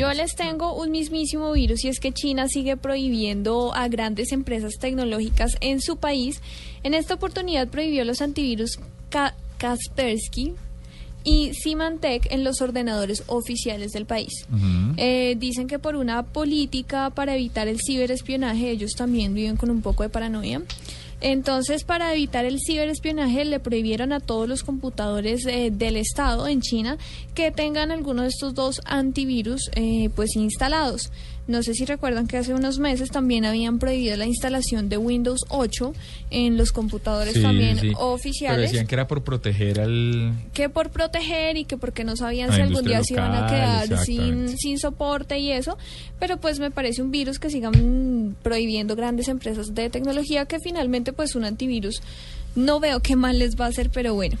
Yo les tengo un mismísimo virus y es que China sigue prohibiendo a grandes empresas tecnológicas en su país. En esta oportunidad prohibió los antivirus Kaspersky, y Symantec en los ordenadores oficiales del país. Eh, dicen que por una política para evitar el ciberespionaje, ellos también viven con un poco de paranoia. Entonces, para evitar el ciberespionaje, le prohibieron a todos los computadores eh, del Estado en China que tengan alguno de estos dos antivirus eh, pues instalados. No sé si recuerdan que hace unos meses también habían prohibido la instalación de Windows 8 en los computadores también oficiales. Pero decían que era por proteger al... Que por proteger y que porque no sabían si algún día se iban a quedar sin, sin soporte y eso. Pero pues me parece un virus que sigan prohibiendo grandes empresas de tecnología que finalmente pues un antivirus no veo qué mal les va a hacer, pero bueno.